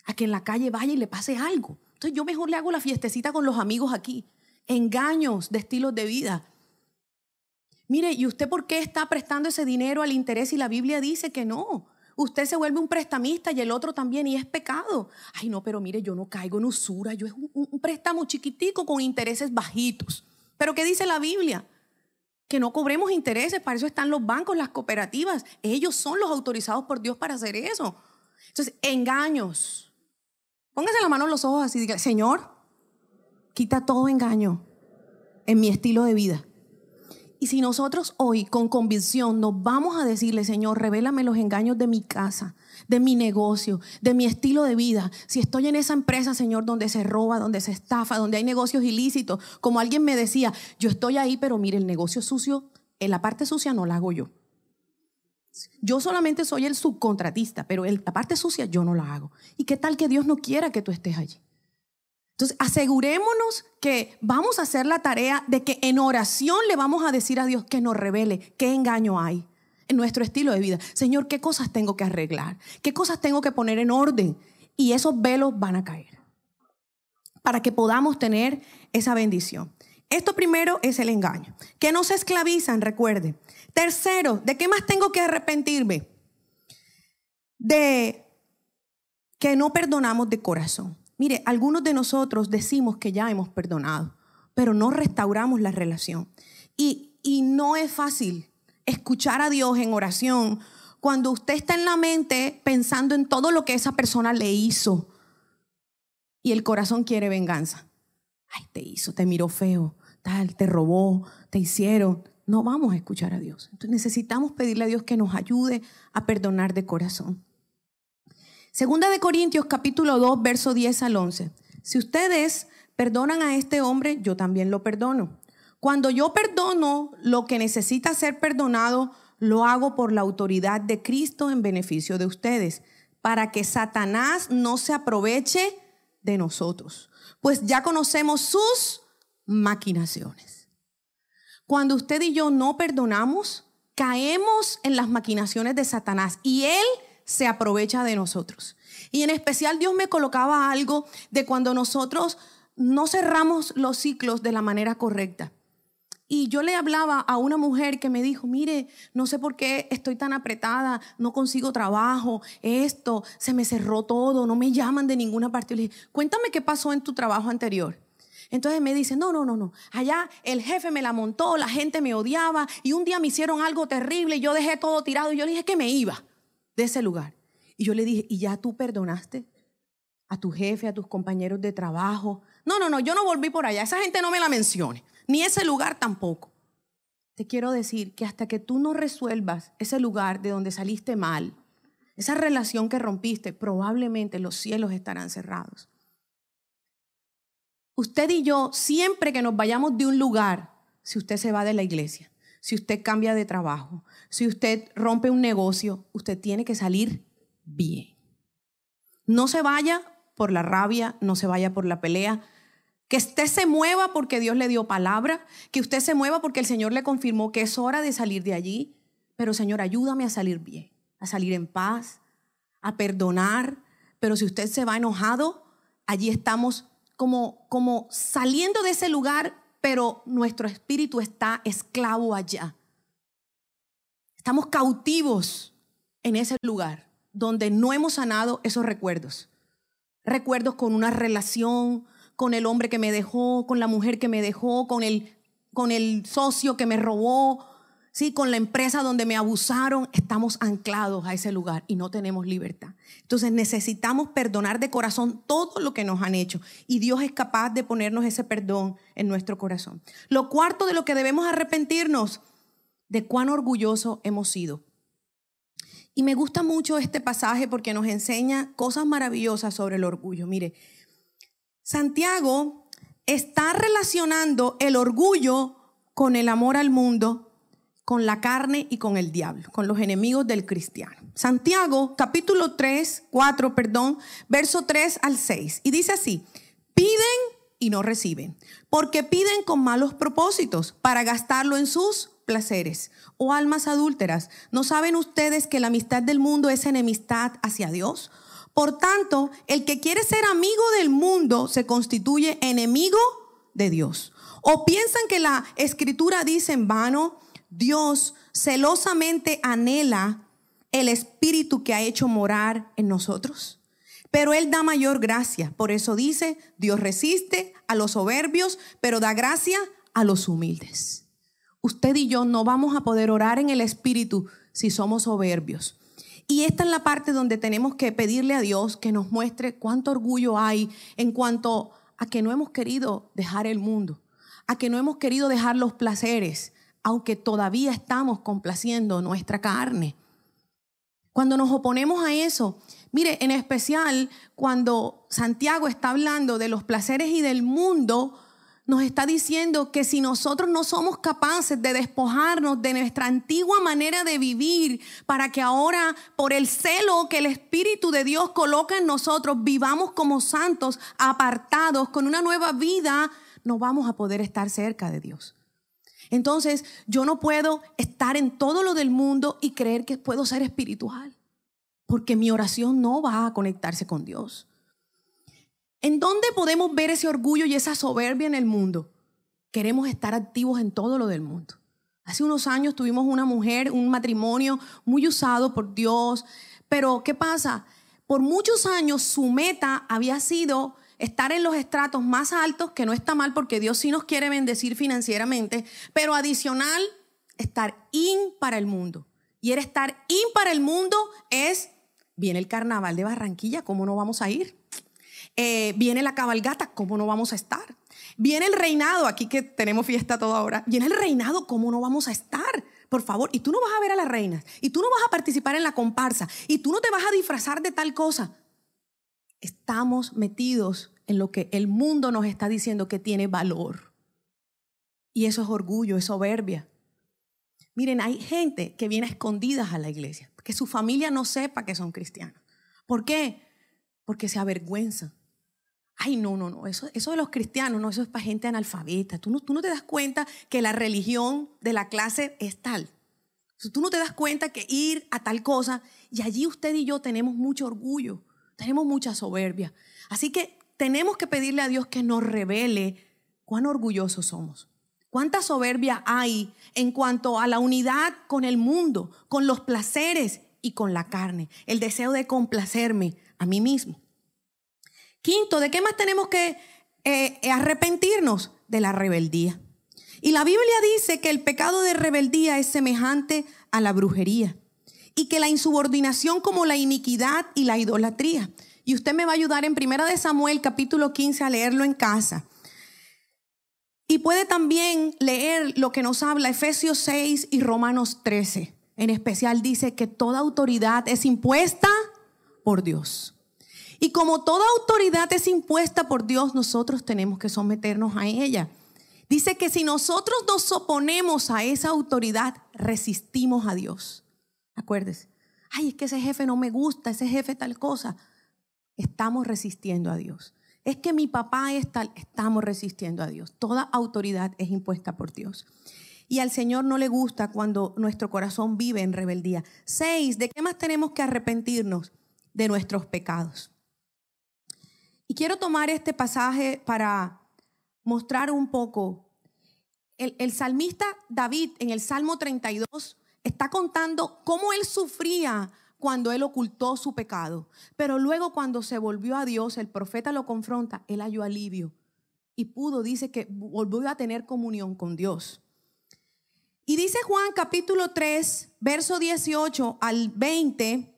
A que en la calle vaya y le pase algo. Entonces yo mejor le hago la fiestecita con los amigos aquí engaños de estilos de vida. Mire, ¿y usted por qué está prestando ese dinero al interés y la Biblia dice que no? Usted se vuelve un prestamista y el otro también y es pecado. Ay, no, pero mire, yo no caigo en usura, yo es un, un préstamo chiquitico con intereses bajitos. Pero ¿qué dice la Biblia? Que no cobremos intereses, para eso están los bancos, las cooperativas. Ellos son los autorizados por Dios para hacer eso. Entonces, engaños. Póngase la mano en los ojos así diga, Señor, quita todo engaño en mi estilo de vida. Y si nosotros hoy con convicción nos vamos a decirle, Señor, revélame los engaños de mi casa, de mi negocio, de mi estilo de vida. Si estoy en esa empresa, Señor, donde se roba, donde se estafa, donde hay negocios ilícitos, como alguien me decía, yo estoy ahí, pero mire, el negocio sucio, en la parte sucia no la hago yo. Yo solamente soy el subcontratista, pero la parte sucia yo no la hago. ¿Y qué tal que Dios no quiera que tú estés allí? Entonces, asegurémonos que vamos a hacer la tarea de que en oración le vamos a decir a Dios que nos revele qué engaño hay en nuestro estilo de vida. Señor, ¿qué cosas tengo que arreglar? ¿Qué cosas tengo que poner en orden? Y esos velos van a caer para que podamos tener esa bendición. Esto primero es el engaño. Que no se esclavizan, recuerde. Tercero, ¿de qué más tengo que arrepentirme? De que no perdonamos de corazón. Mire, algunos de nosotros decimos que ya hemos perdonado, pero no restauramos la relación. Y, y no es fácil escuchar a Dios en oración cuando usted está en la mente pensando en todo lo que esa persona le hizo y el corazón quiere venganza. Ay, te hizo, te miró feo, tal, te robó, te hicieron. No vamos a escuchar a Dios. Entonces necesitamos pedirle a Dios que nos ayude a perdonar de corazón. Segunda de Corintios capítulo 2, verso 10 al 11. Si ustedes perdonan a este hombre, yo también lo perdono. Cuando yo perdono lo que necesita ser perdonado, lo hago por la autoridad de Cristo en beneficio de ustedes, para que Satanás no se aproveche de nosotros, pues ya conocemos sus maquinaciones. Cuando usted y yo no perdonamos, caemos en las maquinaciones de Satanás y él se aprovecha de nosotros. Y en especial Dios me colocaba algo de cuando nosotros no cerramos los ciclos de la manera correcta. Y yo le hablaba a una mujer que me dijo, mire, no sé por qué estoy tan apretada, no consigo trabajo, esto, se me cerró todo, no me llaman de ninguna parte. le dije, cuéntame qué pasó en tu trabajo anterior. Entonces me dice, no, no, no, no. Allá el jefe me la montó, la gente me odiaba y un día me hicieron algo terrible y yo dejé todo tirado y yo le dije que me iba de ese lugar. Y yo le dije, ¿y ya tú perdonaste a tu jefe, a tus compañeros de trabajo? No, no, no, yo no volví por allá. Esa gente no me la mencione, ni ese lugar tampoco. Te quiero decir que hasta que tú no resuelvas ese lugar de donde saliste mal, esa relación que rompiste, probablemente los cielos estarán cerrados. Usted y yo, siempre que nos vayamos de un lugar, si usted se va de la iglesia, si usted cambia de trabajo, si usted rompe un negocio, usted tiene que salir bien. No se vaya por la rabia, no se vaya por la pelea. Que usted se mueva porque Dios le dio palabra, que usted se mueva porque el Señor le confirmó que es hora de salir de allí. Pero Señor, ayúdame a salir bien, a salir en paz, a perdonar. Pero si usted se va enojado, allí estamos como, como saliendo de ese lugar, pero nuestro espíritu está esclavo allá. Estamos cautivos en ese lugar donde no hemos sanado esos recuerdos. Recuerdos con una relación, con el hombre que me dejó, con la mujer que me dejó, con el, con el socio que me robó, ¿sí? con la empresa donde me abusaron. Estamos anclados a ese lugar y no tenemos libertad. Entonces necesitamos perdonar de corazón todo lo que nos han hecho y Dios es capaz de ponernos ese perdón en nuestro corazón. Lo cuarto de lo que debemos arrepentirnos, de cuán orgulloso hemos sido. Y me gusta mucho este pasaje porque nos enseña cosas maravillosas sobre el orgullo. Mire, Santiago está relacionando el orgullo con el amor al mundo, con la carne y con el diablo, con los enemigos del cristiano. Santiago, capítulo 3, 4, perdón, verso 3 al 6. Y dice así, piden y no reciben, porque piden con malos propósitos para gastarlo en sus placeres o almas adúlteras. ¿No saben ustedes que la amistad del mundo es enemistad hacia Dios? Por tanto, el que quiere ser amigo del mundo se constituye enemigo de Dios. ¿O piensan que la escritura dice en vano, Dios celosamente anhela el espíritu que ha hecho morar en nosotros? Pero Él da mayor gracia. Por eso dice, Dios resiste a los soberbios, pero da gracia a los humildes. Usted y yo no vamos a poder orar en el espíritu si somos soberbios. Y esta es la parte donde tenemos que pedirle a Dios que nos muestre cuánto orgullo hay en cuanto a que no hemos querido dejar el mundo, a que no hemos querido dejar los placeres, aunque todavía estamos complaciendo nuestra carne. Cuando nos oponemos a eso, mire, en especial cuando Santiago está hablando de los placeres y del mundo, nos está diciendo que si nosotros no somos capaces de despojarnos de nuestra antigua manera de vivir para que ahora por el celo que el Espíritu de Dios coloca en nosotros vivamos como santos, apartados, con una nueva vida, no vamos a poder estar cerca de Dios. Entonces yo no puedo estar en todo lo del mundo y creer que puedo ser espiritual, porque mi oración no va a conectarse con Dios. ¿En dónde podemos ver ese orgullo y esa soberbia en el mundo? Queremos estar activos en todo lo del mundo. Hace unos años tuvimos una mujer, un matrimonio muy usado por Dios, pero ¿qué pasa? Por muchos años su meta había sido estar en los estratos más altos, que no está mal porque Dios sí nos quiere bendecir financieramente, pero adicional, estar in para el mundo. Y el estar in para el mundo es, viene el carnaval de Barranquilla, ¿cómo no vamos a ir? Eh, viene la cabalgata, ¿cómo no vamos a estar? Viene el reinado, aquí que tenemos fiesta toda hora, viene el reinado, ¿cómo no vamos a estar? Por favor, y tú no vas a ver a las reinas, y tú no vas a participar en la comparsa, y tú no te vas a disfrazar de tal cosa. Estamos metidos en lo que el mundo nos está diciendo que tiene valor. Y eso es orgullo, es soberbia. Miren, hay gente que viene escondidas a la iglesia, que su familia no sepa que son cristianos. ¿Por qué? Porque se avergüenzan Ay, no, no, no, eso, eso de los cristianos, no, eso es para gente analfabeta. Tú no, tú no te das cuenta que la religión de la clase es tal. Tú no te das cuenta que ir a tal cosa, y allí usted y yo tenemos mucho orgullo, tenemos mucha soberbia. Así que tenemos que pedirle a Dios que nos revele cuán orgullosos somos. ¿Cuánta soberbia hay en cuanto a la unidad con el mundo, con los placeres y con la carne? El deseo de complacerme a mí mismo. Quinto, ¿de qué más tenemos que eh, arrepentirnos? De la rebeldía. Y la Biblia dice que el pecado de rebeldía es semejante a la brujería y que la insubordinación como la iniquidad y la idolatría. Y usted me va a ayudar en Primera de Samuel capítulo 15 a leerlo en casa. Y puede también leer lo que nos habla Efesios 6 y Romanos 13. En especial dice que toda autoridad es impuesta por Dios. Y como toda autoridad es impuesta por Dios, nosotros tenemos que someternos a ella. Dice que si nosotros nos oponemos a esa autoridad, resistimos a Dios. Acuérdese. Ay, es que ese jefe no me gusta, ese jefe tal cosa. Estamos resistiendo a Dios. Es que mi papá es tal, estamos resistiendo a Dios. Toda autoridad es impuesta por Dios. Y al Señor no le gusta cuando nuestro corazón vive en rebeldía. Seis, ¿de qué más tenemos que arrepentirnos? De nuestros pecados. Y quiero tomar este pasaje para mostrar un poco. El, el, salmista David en el Salmo 32 está contando cómo él sufría cuando él ocultó su pecado. Pero luego cuando se volvió a Dios, el profeta lo confronta, él halló alivio y pudo, dice que volvió a tener comunión con Dios. Y dice Juan capítulo 3, verso 18 al 20,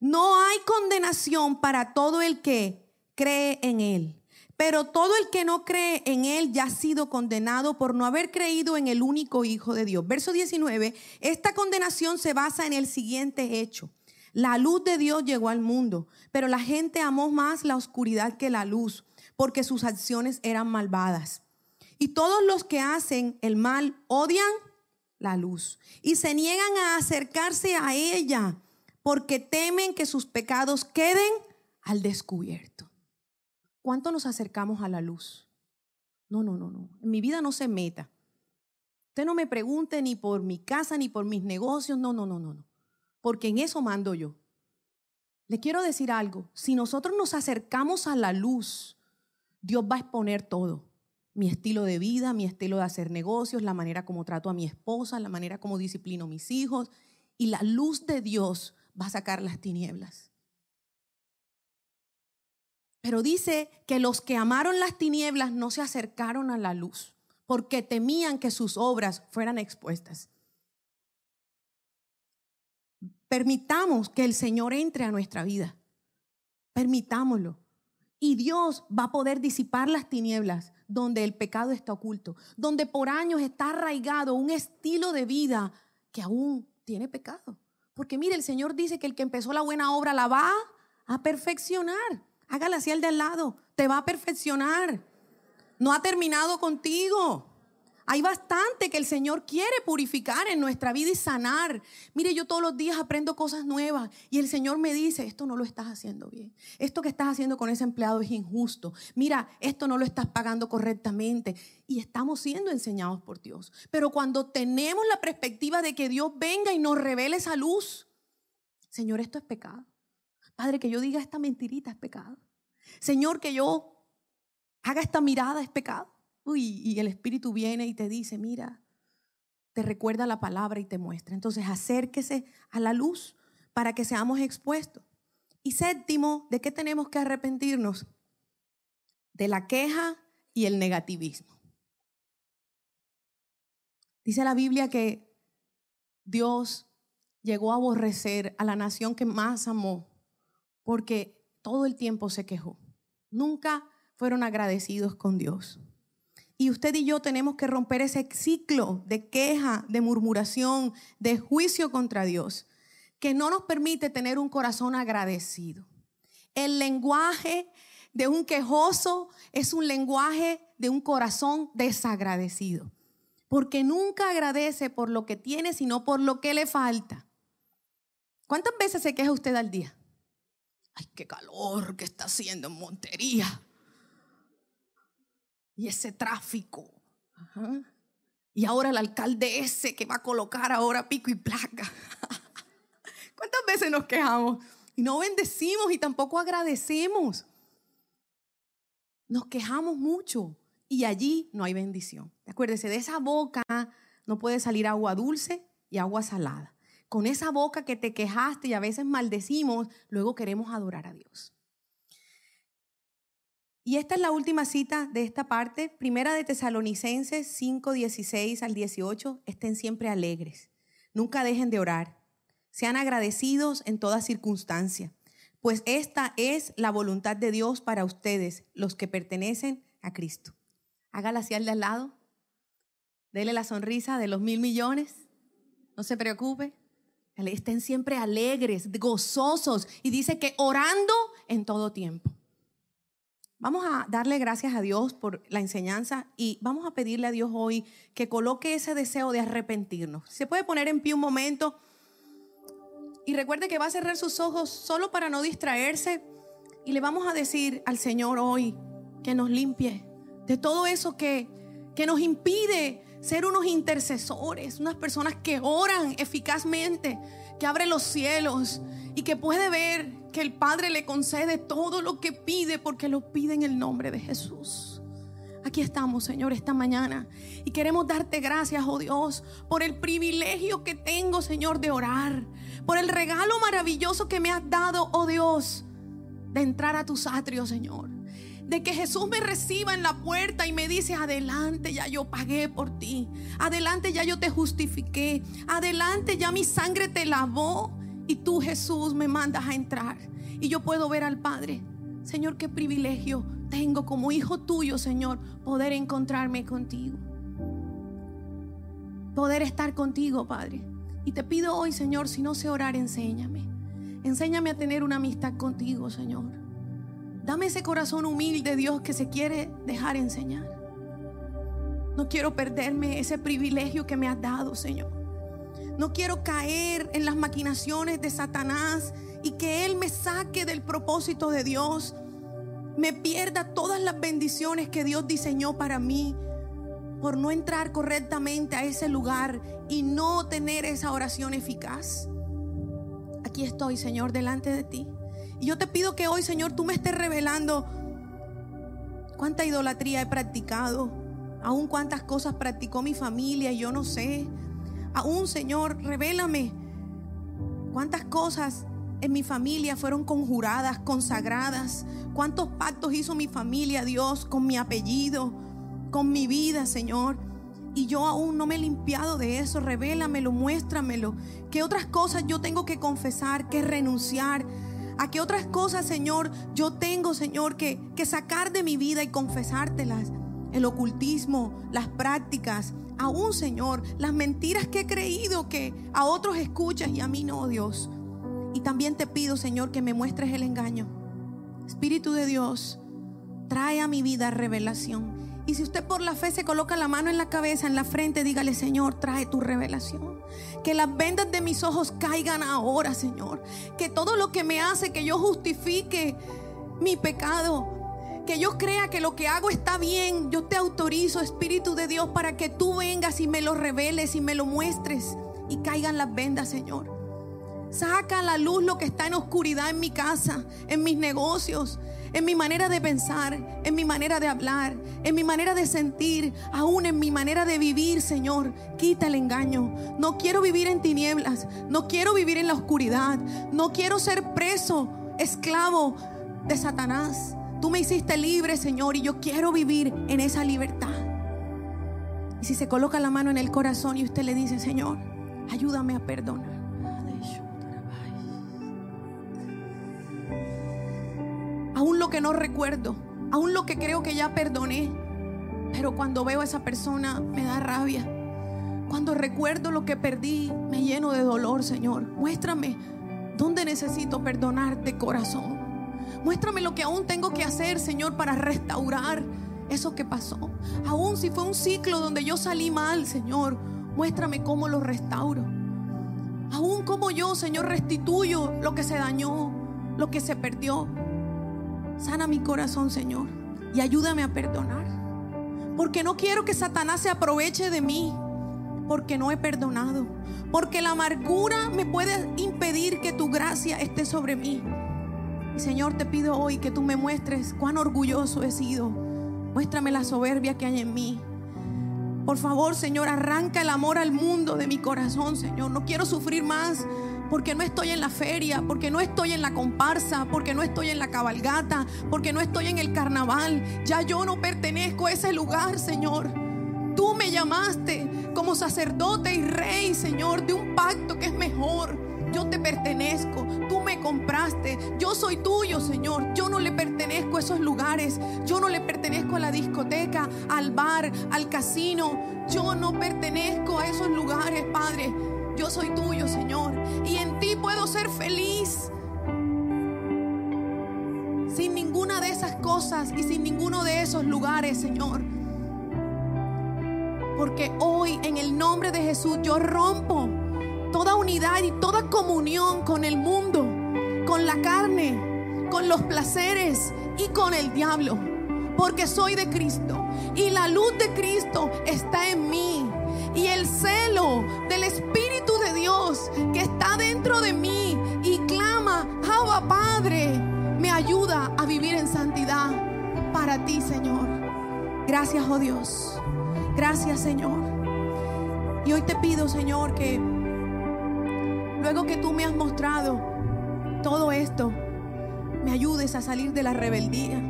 no hay condenación para todo el que cree en él. Pero todo el que no cree en Él ya ha sido condenado por no haber creído en el único Hijo de Dios. Verso 19, esta condenación se basa en el siguiente hecho. La luz de Dios llegó al mundo, pero la gente amó más la oscuridad que la luz, porque sus acciones eran malvadas. Y todos los que hacen el mal odian la luz y se niegan a acercarse a ella, porque temen que sus pecados queden al descubierto. ¿Cuánto nos acercamos a la luz? No, no, no, no. En mi vida no se meta. Usted no me pregunte ni por mi casa ni por mis negocios. No, no, no, no, no porque en eso mando yo. Le quiero decir algo, si nosotros nos acercamos a la luz, Dios va a exponer todo. Mi estilo de vida, mi estilo de hacer negocios, la manera como trato a mi esposa, la manera como disciplino a mis hijos. Y la luz de Dios va a sacar las tinieblas. Pero dice que los que amaron las tinieblas no se acercaron a la luz porque temían que sus obras fueran expuestas. Permitamos que el Señor entre a nuestra vida. Permitámoslo. Y Dios va a poder disipar las tinieblas donde el pecado está oculto, donde por años está arraigado un estilo de vida que aún tiene pecado. Porque mire, el Señor dice que el que empezó la buena obra la va a perfeccionar. Hágala así al de al lado, te va a perfeccionar. No ha terminado contigo. Hay bastante que el Señor quiere purificar en nuestra vida y sanar. Mire, yo todos los días aprendo cosas nuevas y el Señor me dice, esto no lo estás haciendo bien. Esto que estás haciendo con ese empleado es injusto. Mira, esto no lo estás pagando correctamente. Y estamos siendo enseñados por Dios. Pero cuando tenemos la perspectiva de que Dios venga y nos revele esa luz, Señor, esto es pecado. Padre, que yo diga esta mentirita es pecado. Señor, que yo haga esta mirada es pecado y el Espíritu viene y te dice, mira, te recuerda la palabra y te muestra. Entonces acérquese a la luz para que seamos expuestos. Y séptimo, ¿de qué tenemos que arrepentirnos? De la queja y el negativismo. Dice la Biblia que Dios llegó a aborrecer a la nación que más amó porque todo el tiempo se quejó. Nunca fueron agradecidos con Dios. Y usted y yo tenemos que romper ese ciclo de queja, de murmuración, de juicio contra Dios, que no nos permite tener un corazón agradecido. El lenguaje de un quejoso es un lenguaje de un corazón desagradecido, porque nunca agradece por lo que tiene, sino por lo que le falta. ¿Cuántas veces se queja usted al día? Ay, qué calor que está haciendo en Montería y ese tráfico. Y ahora el alcalde ese que va a colocar ahora pico y placa. *laughs* ¿Cuántas veces nos quejamos? Y no bendecimos y tampoco agradecemos. Nos quejamos mucho y allí no hay bendición. Acuérdese, de esa boca no puede salir agua dulce y agua salada. Con esa boca que te quejaste y a veces maldecimos, luego queremos adorar a Dios. Y esta es la última cita de esta parte, primera de Tesalonicenses 5, 16 al 18. Estén siempre alegres, nunca dejen de orar, sean agradecidos en toda circunstancia, pues esta es la voluntad de Dios para ustedes, los que pertenecen a Cristo. Hágala así al de al lado, dele la sonrisa de los mil millones, no se preocupe, estén siempre alegres, gozosos, y dice que orando en todo tiempo. Vamos a darle gracias a Dios por la enseñanza y vamos a pedirle a Dios hoy que coloque ese deseo de arrepentirnos. Se puede poner en pie un momento y recuerde que va a cerrar sus ojos solo para no distraerse y le vamos a decir al Señor hoy que nos limpie de todo eso que, que nos impide ser unos intercesores, unas personas que oran eficazmente, que abren los cielos y que puede ver que el Padre le concede todo lo que pide porque lo pide en el nombre de Jesús. Aquí estamos, Señor, esta mañana. Y queremos darte gracias, oh Dios, por el privilegio que tengo, Señor, de orar. Por el regalo maravilloso que me has dado, oh Dios, de entrar a tus atrios, Señor. De que Jesús me reciba en la puerta y me dice, adelante, ya yo pagué por ti. Adelante, ya yo te justifiqué. Adelante, ya mi sangre te lavó. Y tú, Jesús, me mandas a entrar. Y yo puedo ver al Padre. Señor, qué privilegio tengo como hijo tuyo, Señor, poder encontrarme contigo. Poder estar contigo, Padre. Y te pido hoy, Señor, si no sé orar, enséñame. Enséñame a tener una amistad contigo, Señor. Dame ese corazón humilde, Dios, que se quiere dejar enseñar. No quiero perderme ese privilegio que me has dado, Señor. No quiero caer en las maquinaciones de Satanás y que Él me saque del propósito de Dios me pierda todas las bendiciones que Dios diseñó para mí por no entrar correctamente a ese lugar y no tener esa oración eficaz. Aquí estoy, Señor, delante de ti. Y yo te pido que hoy, Señor, tú me estés revelando cuánta idolatría he practicado, aún cuántas cosas practicó mi familia y yo no sé. Aún, Señor, revélame cuántas cosas en mi familia fueron conjuradas, consagradas. ¿Cuántos pactos hizo mi familia, Dios, con mi apellido, con mi vida, Señor? Y yo aún no me he limpiado de eso. Revélamelo, muéstramelo. ¿Qué otras cosas yo tengo que confesar, que renunciar? ¿A qué otras cosas, Señor, yo tengo, Señor, que, que sacar de mi vida y confesártelas? El ocultismo, las prácticas, aún, Señor, las mentiras que he creído que a otros escuchas y a mí no, Dios. Y también te pido, Señor, que me muestres el engaño. Espíritu de Dios, trae a mi vida revelación. Y si usted por la fe se coloca la mano en la cabeza, en la frente, dígale, Señor, trae tu revelación. Que las vendas de mis ojos caigan ahora, Señor. Que todo lo que me hace que yo justifique mi pecado, que yo crea que lo que hago está bien, yo te autorizo, Espíritu de Dios, para que tú vengas y me lo reveles y me lo muestres y caigan las vendas, Señor. Saca a la luz lo que está en oscuridad en mi casa, en mis negocios, en mi manera de pensar, en mi manera de hablar, en mi manera de sentir, aún en mi manera de vivir, Señor. Quita el engaño. No quiero vivir en tinieblas, no quiero vivir en la oscuridad, no quiero ser preso, esclavo de Satanás. Tú me hiciste libre, Señor, y yo quiero vivir en esa libertad. Y si se coloca la mano en el corazón y usted le dice, Señor, ayúdame a perdonar. No recuerdo, aún lo que creo que ya perdoné. Pero cuando veo a esa persona me da rabia. Cuando recuerdo lo que perdí, me lleno de dolor, Señor. Muéstrame dónde necesito perdonar de corazón. Muéstrame lo que aún tengo que hacer, Señor, para restaurar eso que pasó. Aún si fue un ciclo donde yo salí mal, Señor, muéstrame cómo lo restauro. Aún como yo, Señor, restituyo lo que se dañó, lo que se perdió. Sana mi corazón, Señor, y ayúdame a perdonar. Porque no quiero que Satanás se aproveche de mí, porque no he perdonado. Porque la amargura me puede impedir que tu gracia esté sobre mí. Y Señor, te pido hoy que tú me muestres cuán orgulloso he sido. Muéstrame la soberbia que hay en mí. Por favor, Señor, arranca el amor al mundo de mi corazón, Señor. No quiero sufrir más porque no estoy en la feria, porque no estoy en la comparsa, porque no estoy en la cabalgata, porque no estoy en el carnaval. Ya yo no pertenezco a ese lugar, Señor. Tú me llamaste como sacerdote y rey, Señor, de un pacto que es mejor. Yo te pertenezco, tú me compraste, yo soy tuyo, Señor. Yo no le pertenezco a esos lugares, yo no le pertenezco a la discoteca, al bar, al casino. Yo no pertenezco a esos lugares, Padre. Yo soy tuyo, Señor. Y en ti puedo ser feliz. Sin ninguna de esas cosas y sin ninguno de esos lugares, Señor. Porque hoy en el nombre de Jesús yo rompo toda unidad y toda comunión con el mundo, con la carne, con los placeres y con el diablo. Porque soy de Cristo y la luz de Cristo está en mí y el celo del Espíritu de Dios que está dentro de mí y clama, Abba Padre, me ayuda a vivir en santidad para ti, Señor. Gracias, oh Dios. Gracias, Señor. Y hoy te pido, Señor, que luego que tú me has mostrado todo esto, me ayudes a salir de la rebeldía.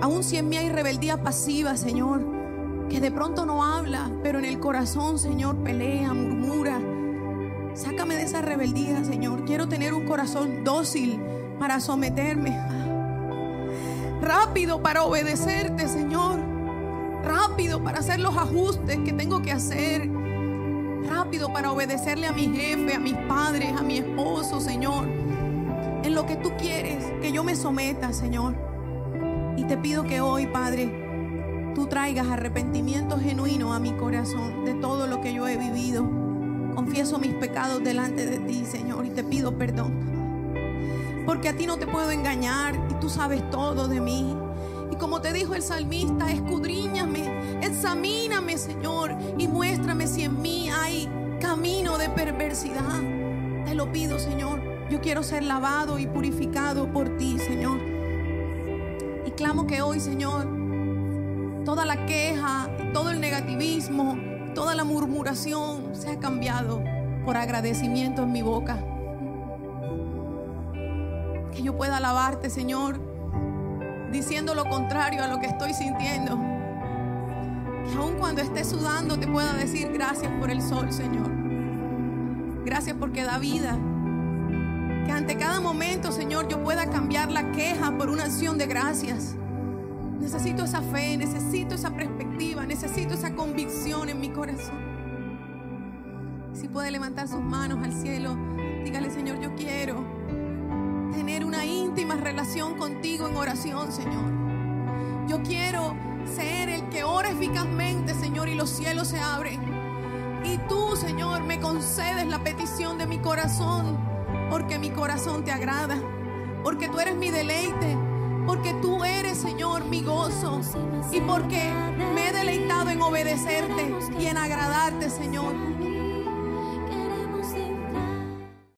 Aún si en mí hay rebeldía pasiva, Señor que de pronto no habla, pero en el corazón, Señor, pelea, murmura. Sácame de esa rebeldía, Señor. Quiero tener un corazón dócil para someterme. Rápido para obedecerte, Señor. Rápido para hacer los ajustes que tengo que hacer. Rápido para obedecerle a mi jefe, a mis padres, a mi esposo, Señor en lo que tú quieres que yo me someta, Señor. Y te pido que hoy, Padre, tú traigas arrepentimiento genuino a mi corazón de todo lo que yo he vivido. Confieso mis pecados delante de ti, Señor, y te pido perdón. Porque a ti no te puedo engañar y tú sabes todo de mí. Y como te dijo el salmista, escudriñame, examíname, Señor, y muéstrame si en mí hay camino de perversidad. Te lo pido, Señor yo quiero ser lavado y purificado por ti, Señor. Y clamo que hoy, Señor, toda la queja, todo el negativismo, toda la murmuración sea cambiado por agradecimiento en mi boca. Que yo pueda alabarte, Señor, diciendo lo contrario a lo que estoy sintiendo. Que aun cuando esté sudando te pueda decir gracias por el sol, Señor. Gracias porque da vida ante cada momento, Señor, yo pueda cambiar la queja por una acción de gracias. Necesito esa fe, necesito esa perspectiva, necesito esa convicción en mi corazón. Si puede levantar sus manos al cielo, dígale, Señor, yo quiero tener una íntima relación contigo en oración, Señor. Yo quiero ser el que ora eficazmente, Señor, y los cielos se abren. Y tú, Señor, me concedes la petición de mi corazón porque mi corazón te agrada, porque tú eres mi deleite, porque tú eres, Señor, mi gozo, y porque me he deleitado en obedecerte y en agradarte, Señor.